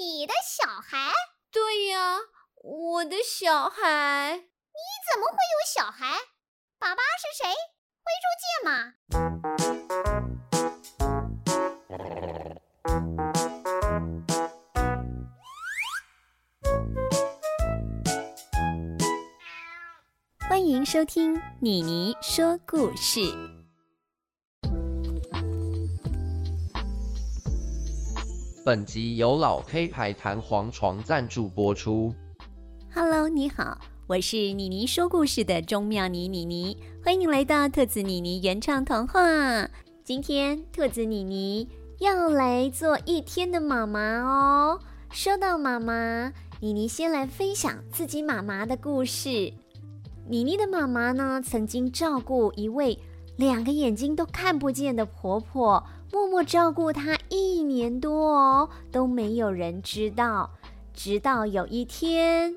你的小孩？对呀，我的小孩。你怎么会有小孩？爸爸是谁？灰猪见吗？欢迎收听妮妮说故事。本集由老 K 牌弹簧床赞助播出。Hello，你好，我是妮妮说故事的钟妙妮妮妮，欢迎来到兔子妮妮原创童话。今天兔子妮妮要来做一天的妈妈哦。说到妈妈，妮妮先来分享自己妈妈的故事。妮妮的妈妈呢，曾经照顾一位两个眼睛都看不见的婆婆。默默照顾她一年多哦，都没有人知道。直到有一天，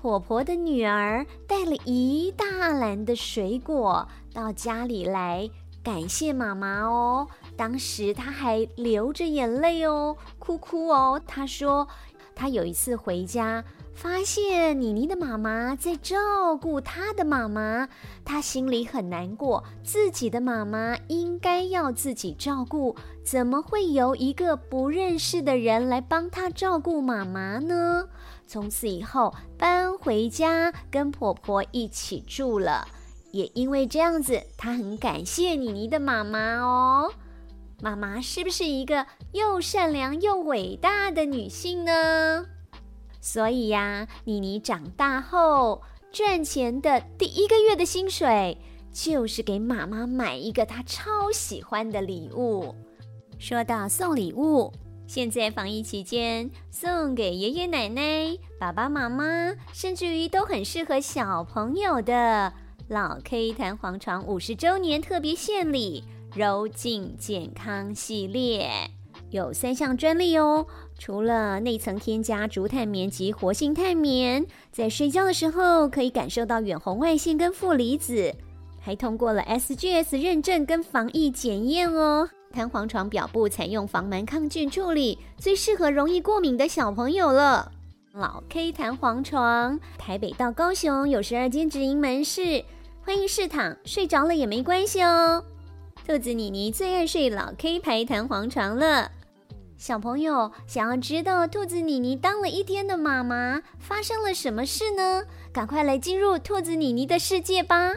婆婆的女儿带了一大篮的水果到家里来，感谢妈妈哦。当时她还流着眼泪哦，哭哭哦。她说，她有一次回家。发现妮妮的妈妈在照顾她的妈妈，她心里很难过。自己的妈妈应该要自己照顾，怎么会由一个不认识的人来帮她照顾妈妈呢？从此以后搬回家跟婆婆一起住了。也因为这样子，她很感谢妮妮的妈妈哦。妈妈是不是一个又善良又伟大的女性呢？所以呀，妮妮长大后赚钱的第一个月的薪水，就是给妈妈买一个她超喜欢的礼物。说到送礼物，现在防疫期间，送给爷爷奶奶、爸爸妈妈，甚至于都很适合小朋友的老 K 弹簧床五十周年特别献礼——柔净健康系列。有三项专利哦，除了内层添加竹炭棉及活性炭棉，在睡觉的时候可以感受到远红外线跟负离子，还通过了 SGS 认证跟防疫检验哦。弹簧床表布采用防螨抗菌处理，最适合容易过敏的小朋友了。老 K 弹簧床，台北到高雄有十二间直营门市，欢迎试躺，睡着了也没关系哦。兔子妮妮最爱睡老 K 牌弹簧床了。小朋友想要知道兔子妮妮当了一天的妈妈发生了什么事呢？赶快来进入兔子妮妮的世界吧！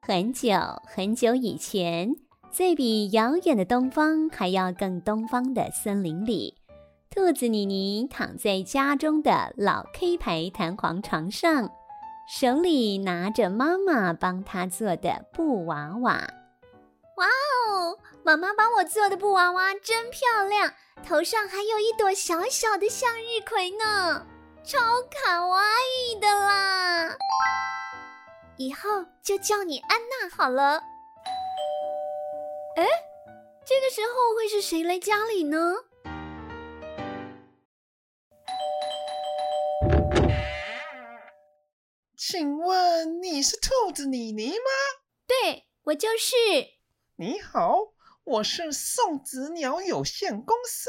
很久很久以前，在比遥远的东方还要更东方的森林里。兔子妮妮躺在家中的老 K 牌弹簧床上，手里拿着妈妈帮她做的布娃娃。哇哦，妈妈帮我做的布娃娃真漂亮，头上还有一朵小小的向日葵呢，超卡哇伊的啦！以后就叫你安娜好了。哎，这个时候会是谁来家里呢？请问你是兔子妮妮吗？对，我就是。你好，我是送子鸟有限公司，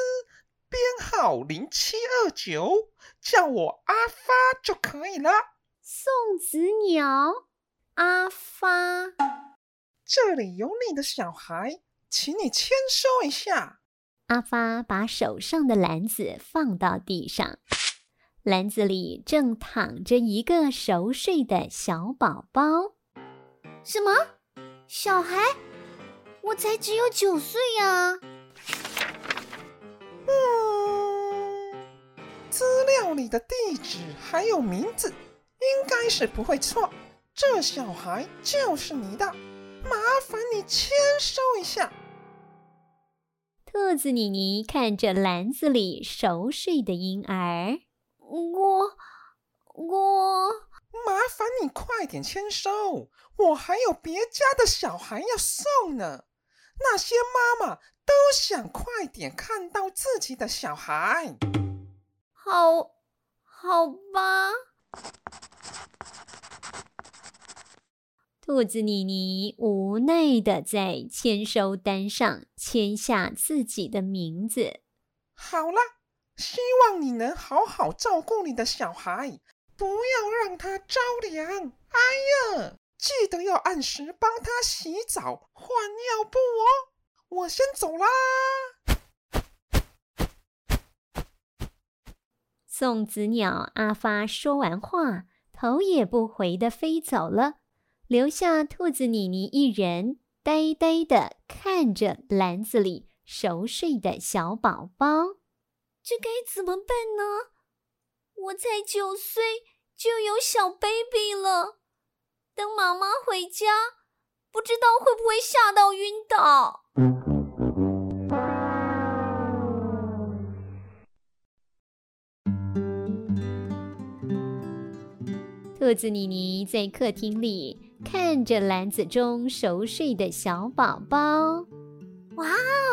编号零七二九，叫我阿发就可以了。送子鸟，阿发，这里有你的小孩，请你签收一下。阿发把手上的篮子放到地上。篮子里正躺着一个熟睡的小宝宝。什么？小孩？我才只有九岁呀！嗯，资料里的地址还有名字，应该是不会错。这小孩就是你的，麻烦你签收一下。兔子妮妮看着篮子里熟睡的婴儿。我我麻烦你快点签收，我还有别家的小孩要送呢。那些妈妈都想快点看到自己的小孩。好，好吧。兔子妮妮无奈的在签收单上签下自己的名字。好了，希望你能好好照顾你的小孩，不要让他着凉。哎呀，记得要按时帮他洗澡、换尿布哦。我先走啦。送子鸟阿发说完话，头也不回的飞走了。留下兔子妮妮一人，呆呆的看着篮子里熟睡的小宝宝。这该怎么办呢？我才九岁就有小 baby 了，等妈妈回家，不知道会不会吓到晕倒。兔子妮妮在客厅里看着篮子中熟睡的小宝宝，哇哦，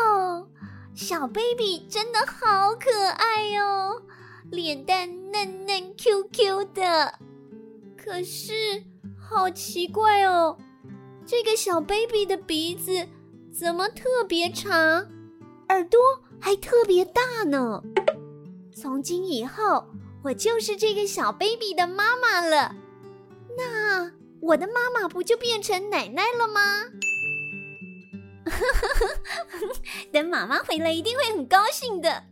小 baby 真的好可爱哦，脸蛋嫩嫩 Q Q 的。可是好奇怪哦，这个小 baby 的鼻子怎么特别长，耳朵还特别大呢？从今以后，我就是这个小 baby 的妈妈了。那我的妈妈不就变成奶奶了吗？等妈妈回来一定会很高兴的。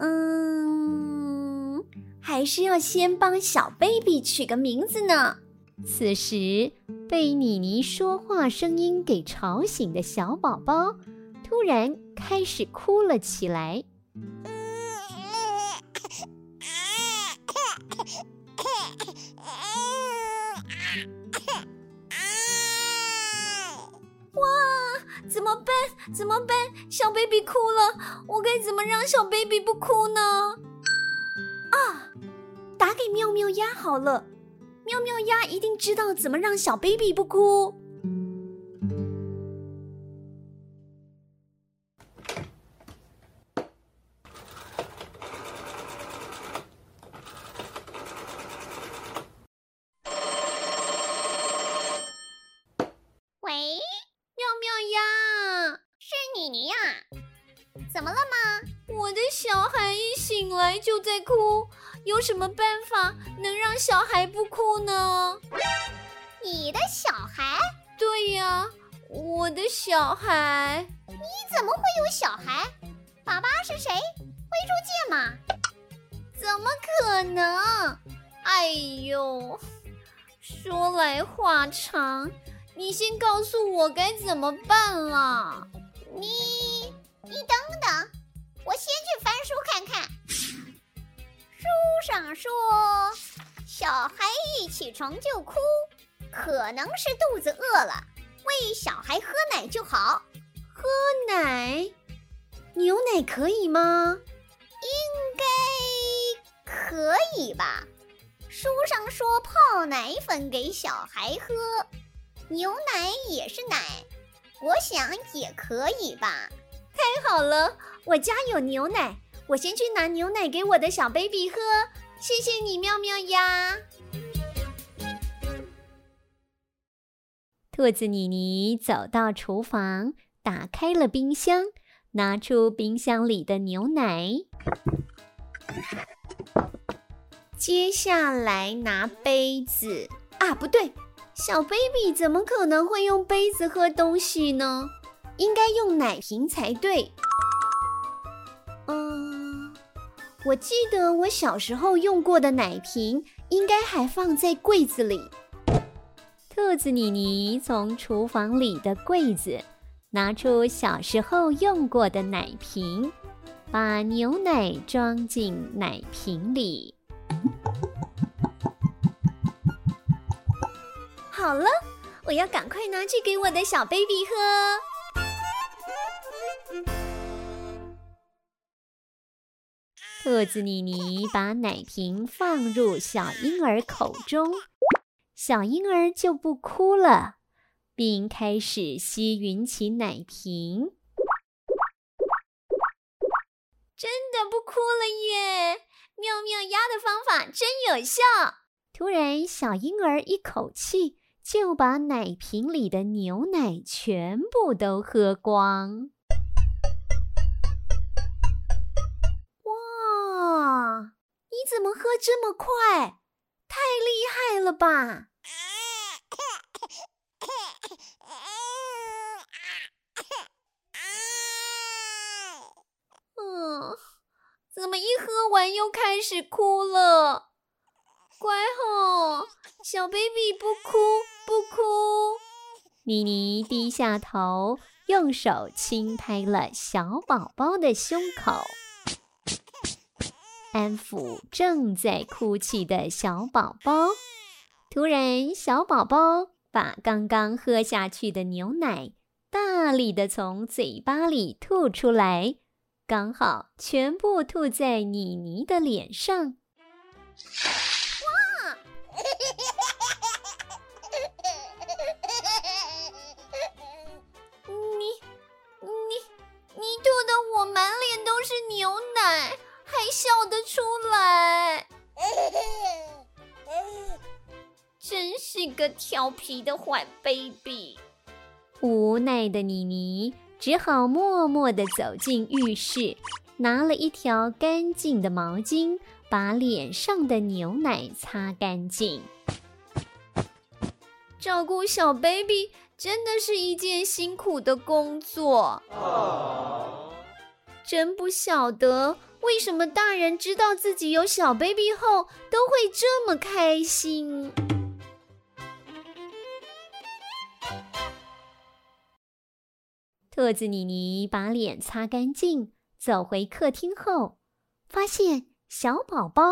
嗯，还是要先帮小 baby 取个名字呢。此时被妮妮说话声音给吵醒的小宝宝，突然开始哭了起来。怎么办？怎么办？小 baby 哭了，我该怎么让小 baby 不哭呢？啊，打给妙妙鸭好了，妙妙鸭一定知道怎么让小 baby 不哭。什么办法能让小孩不哭呢？你的小孩？对呀，我的小孩。你怎么会有小孩？爸爸是谁？灰猪界吗？怎么可能？哎呦，说来话长，你先告诉我该怎么办啦？你你等等，我先去翻书看看。书上说，小孩一起床就哭，可能是肚子饿了，喂小孩喝奶就好。喝奶？牛奶可以吗？应该可以吧。书上说泡奶粉给小孩喝，牛奶也是奶，我想也可以吧。太好了，我家有牛奶。我先去拿牛奶给我的小 baby 喝，谢谢你，妙妙呀。兔子妮妮走到厨房，打开了冰箱，拿出冰箱里的牛奶。接下来拿杯子啊，不对，小 baby 怎么可能会用杯子喝东西呢？应该用奶瓶才对。我记得我小时候用过的奶瓶，应该还放在柜子里。兔子妮妮从厨房里的柜子拿出小时候用过的奶瓶，把牛奶装进奶瓶里。好了，我要赶快拿去给我的小 baby 喝。兔子妮妮把奶瓶放入小婴儿口中，小婴儿就不哭了，并开始吸吮起奶瓶。真的不哭了耶！妙妙鸭的方法真有效！突然，小婴儿一口气就把奶瓶里的牛奶全部都喝光。你怎么喝这么快？太厉害了吧！嗯，怎么一喝完又开始哭了？乖吼，小 baby 不哭不哭。妮妮低下头，用手轻拍了小宝宝的胸口，安抚正在哭泣的小宝宝。突然，小宝宝把刚刚喝下去的牛奶大力的从嘴巴里吐出来。刚好全部吐在妮妮的脸上。哇！你、你、你吐的我满脸都是牛奶，还笑得出来，真是个调皮的坏 baby。无奈的妮妮。只好默默地走进浴室，拿了一条干净的毛巾，把脸上的牛奶擦干净。照顾小 baby 真的是一件辛苦的工作，真不晓得为什么大人知道自己有小 baby 后都会这么开心。兔子妮妮把脸擦干净，走回客厅后，发现小宝宝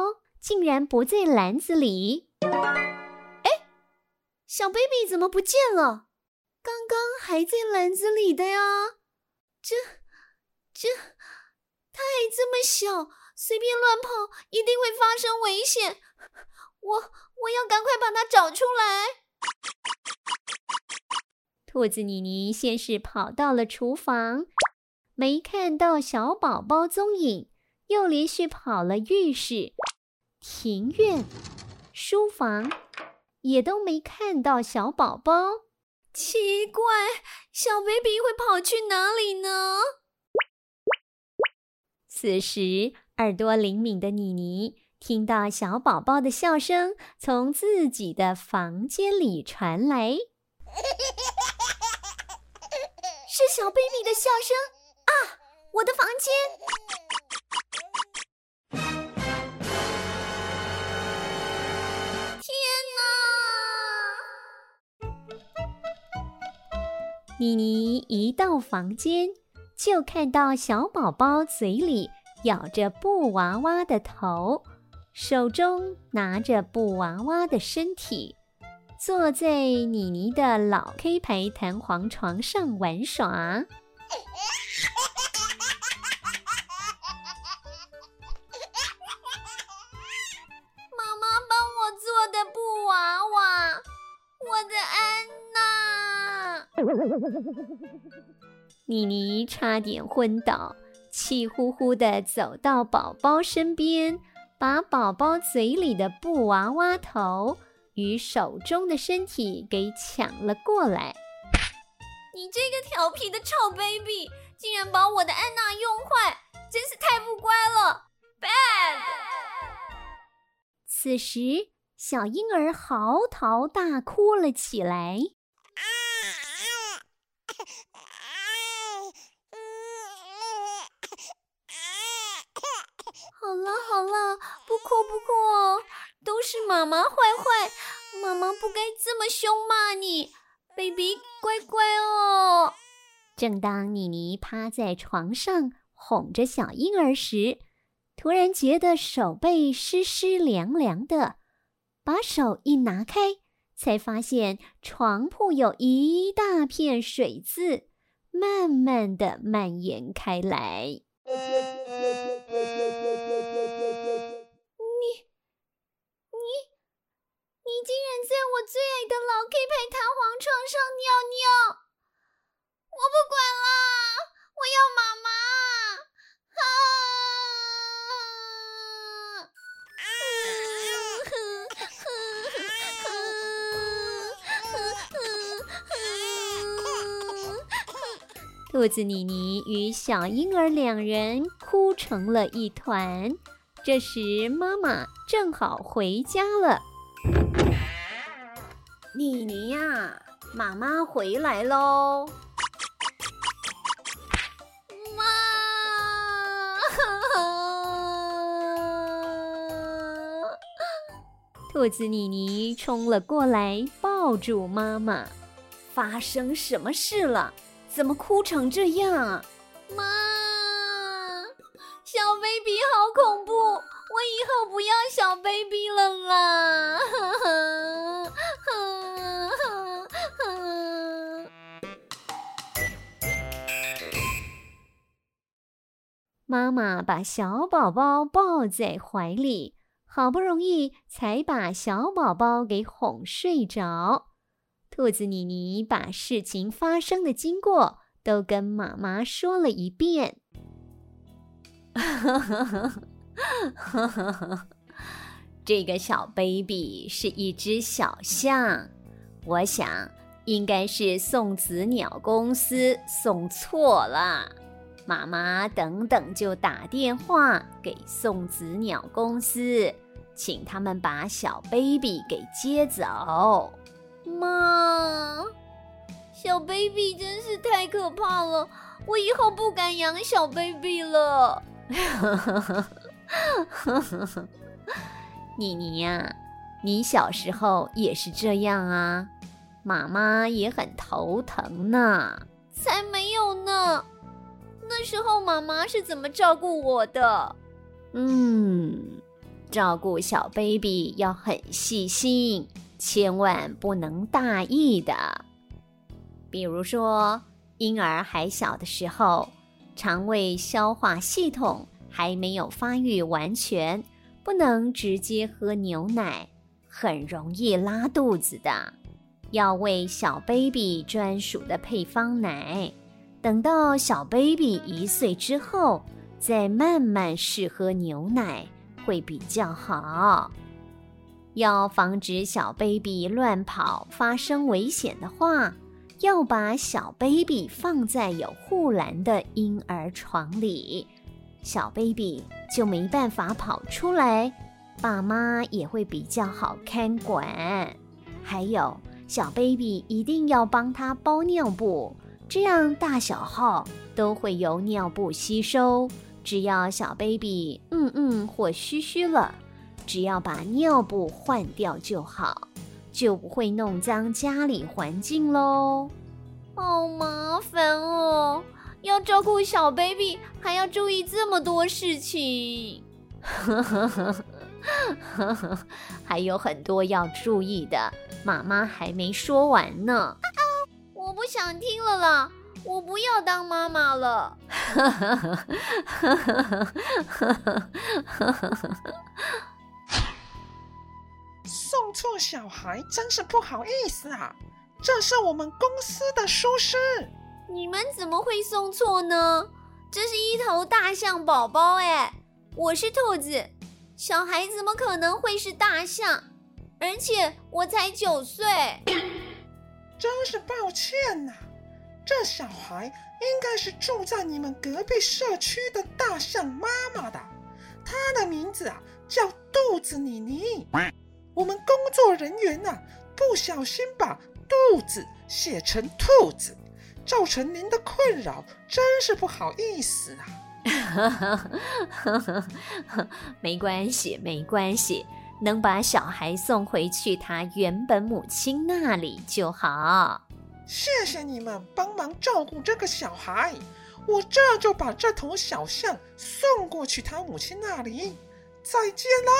竟然不在篮子里。哎，小 baby 怎么不见了？刚刚还在篮子里的呀！这、这，他还这么小，随便乱跑一定会发生危险。我、我要赶快把他找出来。兔子妮妮先是跑到了厨房，没看到小宝宝踪影，又连续跑了浴室、庭院、书房，也都没看到小宝宝。奇怪，小 baby 会跑去哪里呢？此时，耳朵灵敏的妮妮听到小宝宝的笑声从自己的房间里传来。是小 baby 的笑声啊！我的房间。天哪！妮妮一到房间，就看到小宝宝嘴里咬着布娃娃的头，手中拿着布娃娃的身体。坐在妮妮的老 K 牌弹簧床上玩耍。妈妈帮我做的布娃娃，我的安娜。妮妮差点昏倒，气呼呼地走到宝宝身边，把宝宝嘴里的布娃娃头。与手中的身体给抢了过来！你这个调皮的臭 baby，竟然把我的安娜用坏，真是太不乖了！Bad！此时，小婴儿嚎啕大哭了起来。好了好了，不哭不哭哦。都是妈妈坏坏，妈妈不该这么凶骂你，baby 乖乖哦。正当妮妮趴在床上哄着小婴儿时，突然觉得手背湿湿凉凉的，把手一拿开，才发现床铺有一大片水渍，慢慢的蔓延开来。竟然在我最爱的老 K 牌弹簧床上尿尿！我不管了，我要妈妈！啊！兔子妮妮与小婴儿两人哭成了一团。这时，妈妈正好回家了。妮妮呀，妈妈回来喽！妈！兔子妮妮冲了过来，抱住妈妈。发生什么事了？怎么哭成这样啊？妈，小 baby 好恐怖，我以后不要小 baby 了啦！妈妈把小宝宝抱在怀里，好不容易才把小宝宝给哄睡着。兔子妮妮把事情发生的经过都跟妈妈说了一遍。这个小 baby 是一只小象，我想应该是送子鸟公司送错了。妈妈等等就打电话给送子鸟公司，请他们把小 baby 给接走。妈，小 baby 真是太可怕了，我以后不敢养小 baby 了。妮妮呀，你小时候也是这样啊，妈妈也很头疼呢。才没有呢，那时候妈妈是怎么照顾我的？嗯，照顾小 baby 要很细心。千万不能大意的，比如说婴儿还小的时候，肠胃消化系统还没有发育完全，不能直接喝牛奶，很容易拉肚子的。要喂小 baby 专属的配方奶，等到小 baby 一岁之后，再慢慢试喝牛奶会比较好。要防止小 baby 乱跑发生危险的话，要把小 baby 放在有护栏的婴儿床里，小 baby 就没办法跑出来，爸妈也会比较好看管。还有，小 baby 一定要帮他包尿布，这样大小号都会由尿布吸收。只要小 baby 嗯嗯或嘘嘘了。只要把尿布换掉就好，就不会弄脏家里环境喽。好麻烦哦，要照顾小 baby，还要注意这么多事情。还有很多要注意的，妈妈还没说完呢。我不想听了啦，我不要当妈妈了。送错小孩真是不好意思啊！这是我们公司的疏失。你们怎么会送错呢？这是一头大象宝宝哎，我是兔子，小孩怎么可能会是大象？而且我才九岁。真是抱歉呐，这小孩应该是住在你们隔壁社区的大象妈妈的，她的名字啊叫肚子妮妮。我们工作人员呐，不小心把“肚子”写成“兔子”，造成您的困扰，真是不好意思啊！没关系，没关系，能把小孩送回去他原本母亲那里就好。谢谢你们帮忙照顾这个小孩，我这就把这头小象送过去他母亲那里。再见啦！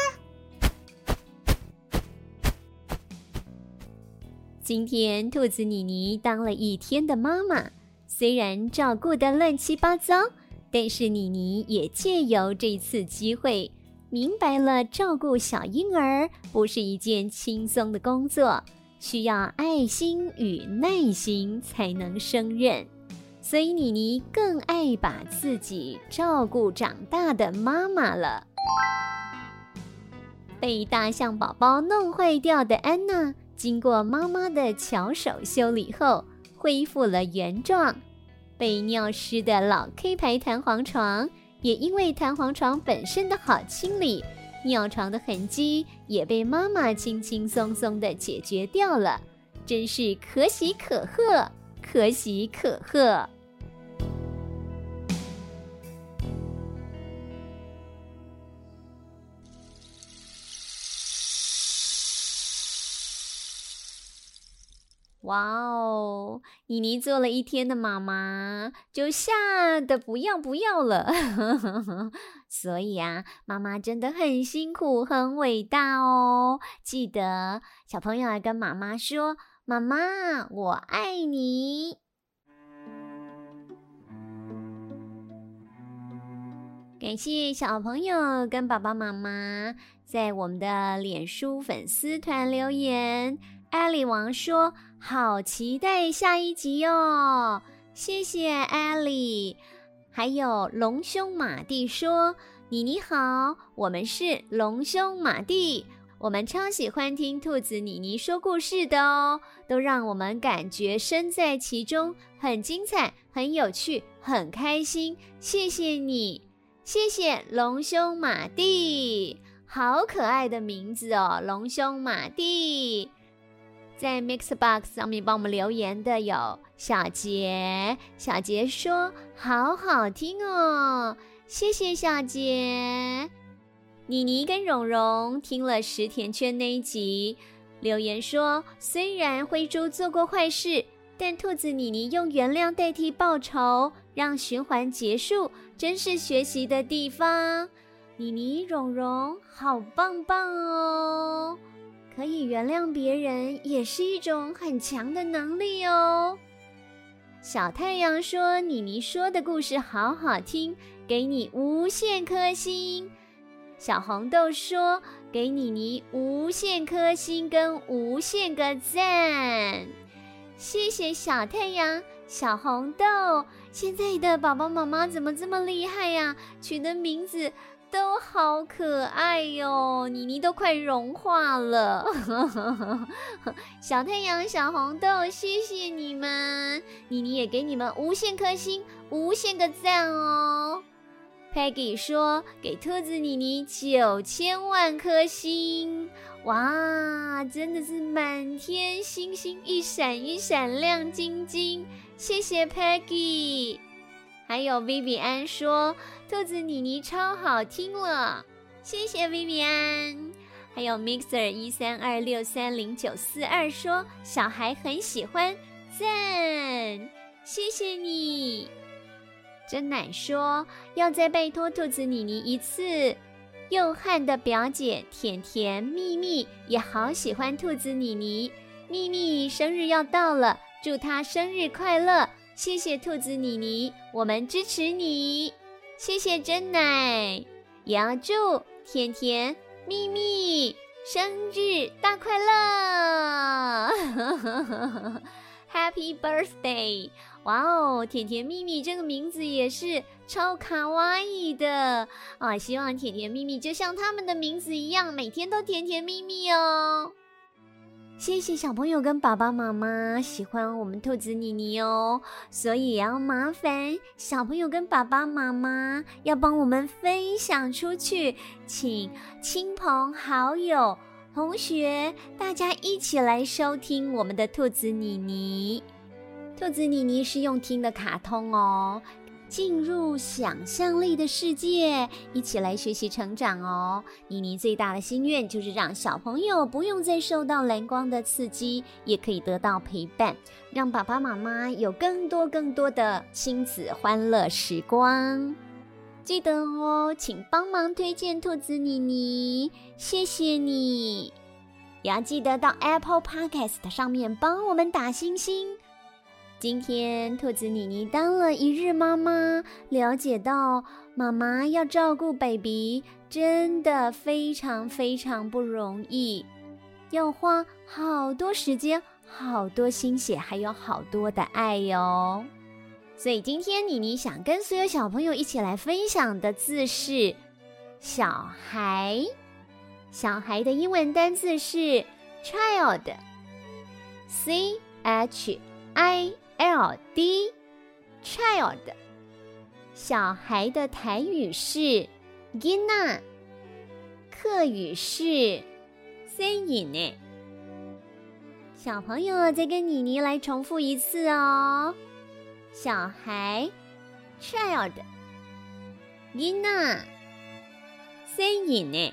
今天，兔子妮妮当了一天的妈妈，虽然照顾得乱七八糟，但是妮妮也借由这次机会，明白了照顾小婴儿不是一件轻松的工作，需要爱心与耐心才能胜任。所以，妮妮更爱把自己照顾长大的妈妈了。被大象宝宝弄坏掉的安娜。经过妈妈的巧手修理后，恢复了原状。被尿湿的老 K 牌弹簧床，也因为弹簧床本身的好清理，尿床的痕迹也被妈妈轻轻松松地解决掉了，真是可喜可贺，可喜可贺。哇哦！妮妮做了一天的妈妈，就吓得不要不要了。所以啊，妈妈真的很辛苦，很伟大哦。记得小朋友来跟妈妈说：“妈妈，我爱你。”感谢小朋友跟爸爸妈妈在我们的脸书粉丝团留言。艾利王说：“好期待下一集哦！”谢谢艾利。还有龙兄马蒂说：“妮妮好，我们是龙兄马蒂，我们超喜欢听兔子妮妮说故事的哦，都让我们感觉身在其中，很精彩，很有趣，很开心。谢谢你，谢谢龙兄马蒂，好可爱的名字哦，龙兄马蒂。”在 Mixbox 上面帮我们留言的有小杰，小杰说好好听哦，谢谢小杰。妮妮跟蓉蓉听了十田圈那一集，留言说虽然灰猪做过坏事，但兔子妮妮用原谅代替报仇，让循环结束，真是学习的地方。妮妮、蓉蓉好棒棒哦！可以原谅别人，也是一种很强的能力哦。小太阳说：“妮妮说的故事好好听，给你无限颗星。”小红豆说：“给妮妮无限颗星跟无限个赞。”谢谢小太阳、小红豆。现在的宝宝妈妈怎么这么厉害呀？取的名字。都好可爱哟，妮妮都快融化了。小太阳、小红豆，谢谢你们，妮妮也给你们无限颗星、无限个赞哦。Peggy 说给兔子妮妮九千万颗星，哇，真的是满天星星一闪一闪亮晶晶，谢谢 Peggy。还有 Vivian 说。兔子妮妮超好听了，谢谢 Vivian。还有 Mixer 一三二六三零九四二说小孩很喜欢，赞，谢谢你。真奶说要再拜托兔子妮妮一次。又汉的表姐甜甜蜜蜜也好喜欢兔子妮妮，蜜蜜生日要到了，祝她生日快乐。谢谢兔子妮妮，我们支持你。谢谢真奶，也要祝甜甜蜜蜜生日大快乐，Happy Birthday！哇哦，甜甜蜜蜜这个名字也是超卡哇伊的啊！希望甜甜蜜蜜就像他们的名字一样，每天都甜甜蜜蜜哦。谢谢小朋友跟爸爸妈妈喜欢我们兔子妮妮哦，所以也要麻烦小朋友跟爸爸妈妈要帮我们分享出去，请亲朋好友、同学大家一起来收听我们的兔子妮妮。兔子妮妮是用听的卡通哦。进入想象力的世界，一起来学习成长哦！妮妮最大的心愿就是让小朋友不用再受到蓝光的刺激，也可以得到陪伴，让爸爸妈妈有更多更多的亲子欢乐时光。记得哦，请帮忙推荐兔子妮妮，谢谢你！也要记得到 Apple Podcast 上面帮我们打星星。今天兔子妮妮当了一日妈妈，了解到妈妈要照顾 baby 真的非常非常不容易，要花好多时间、好多心血，还有好多的爱哟。所以今天妮妮想跟所有小朋友一起来分享的字是“小孩”。小孩的英文单字是 “child”，C H I。L D child，小孩的台语是 gina，客语是 saying。小朋友再跟妮妮来重复一次哦，小孩 child，gina，saying。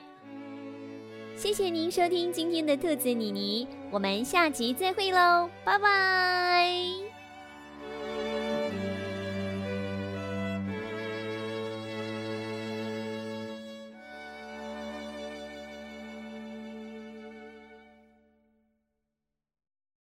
谢谢您收听今天的兔子妮妮，我们下集再会喽，拜拜。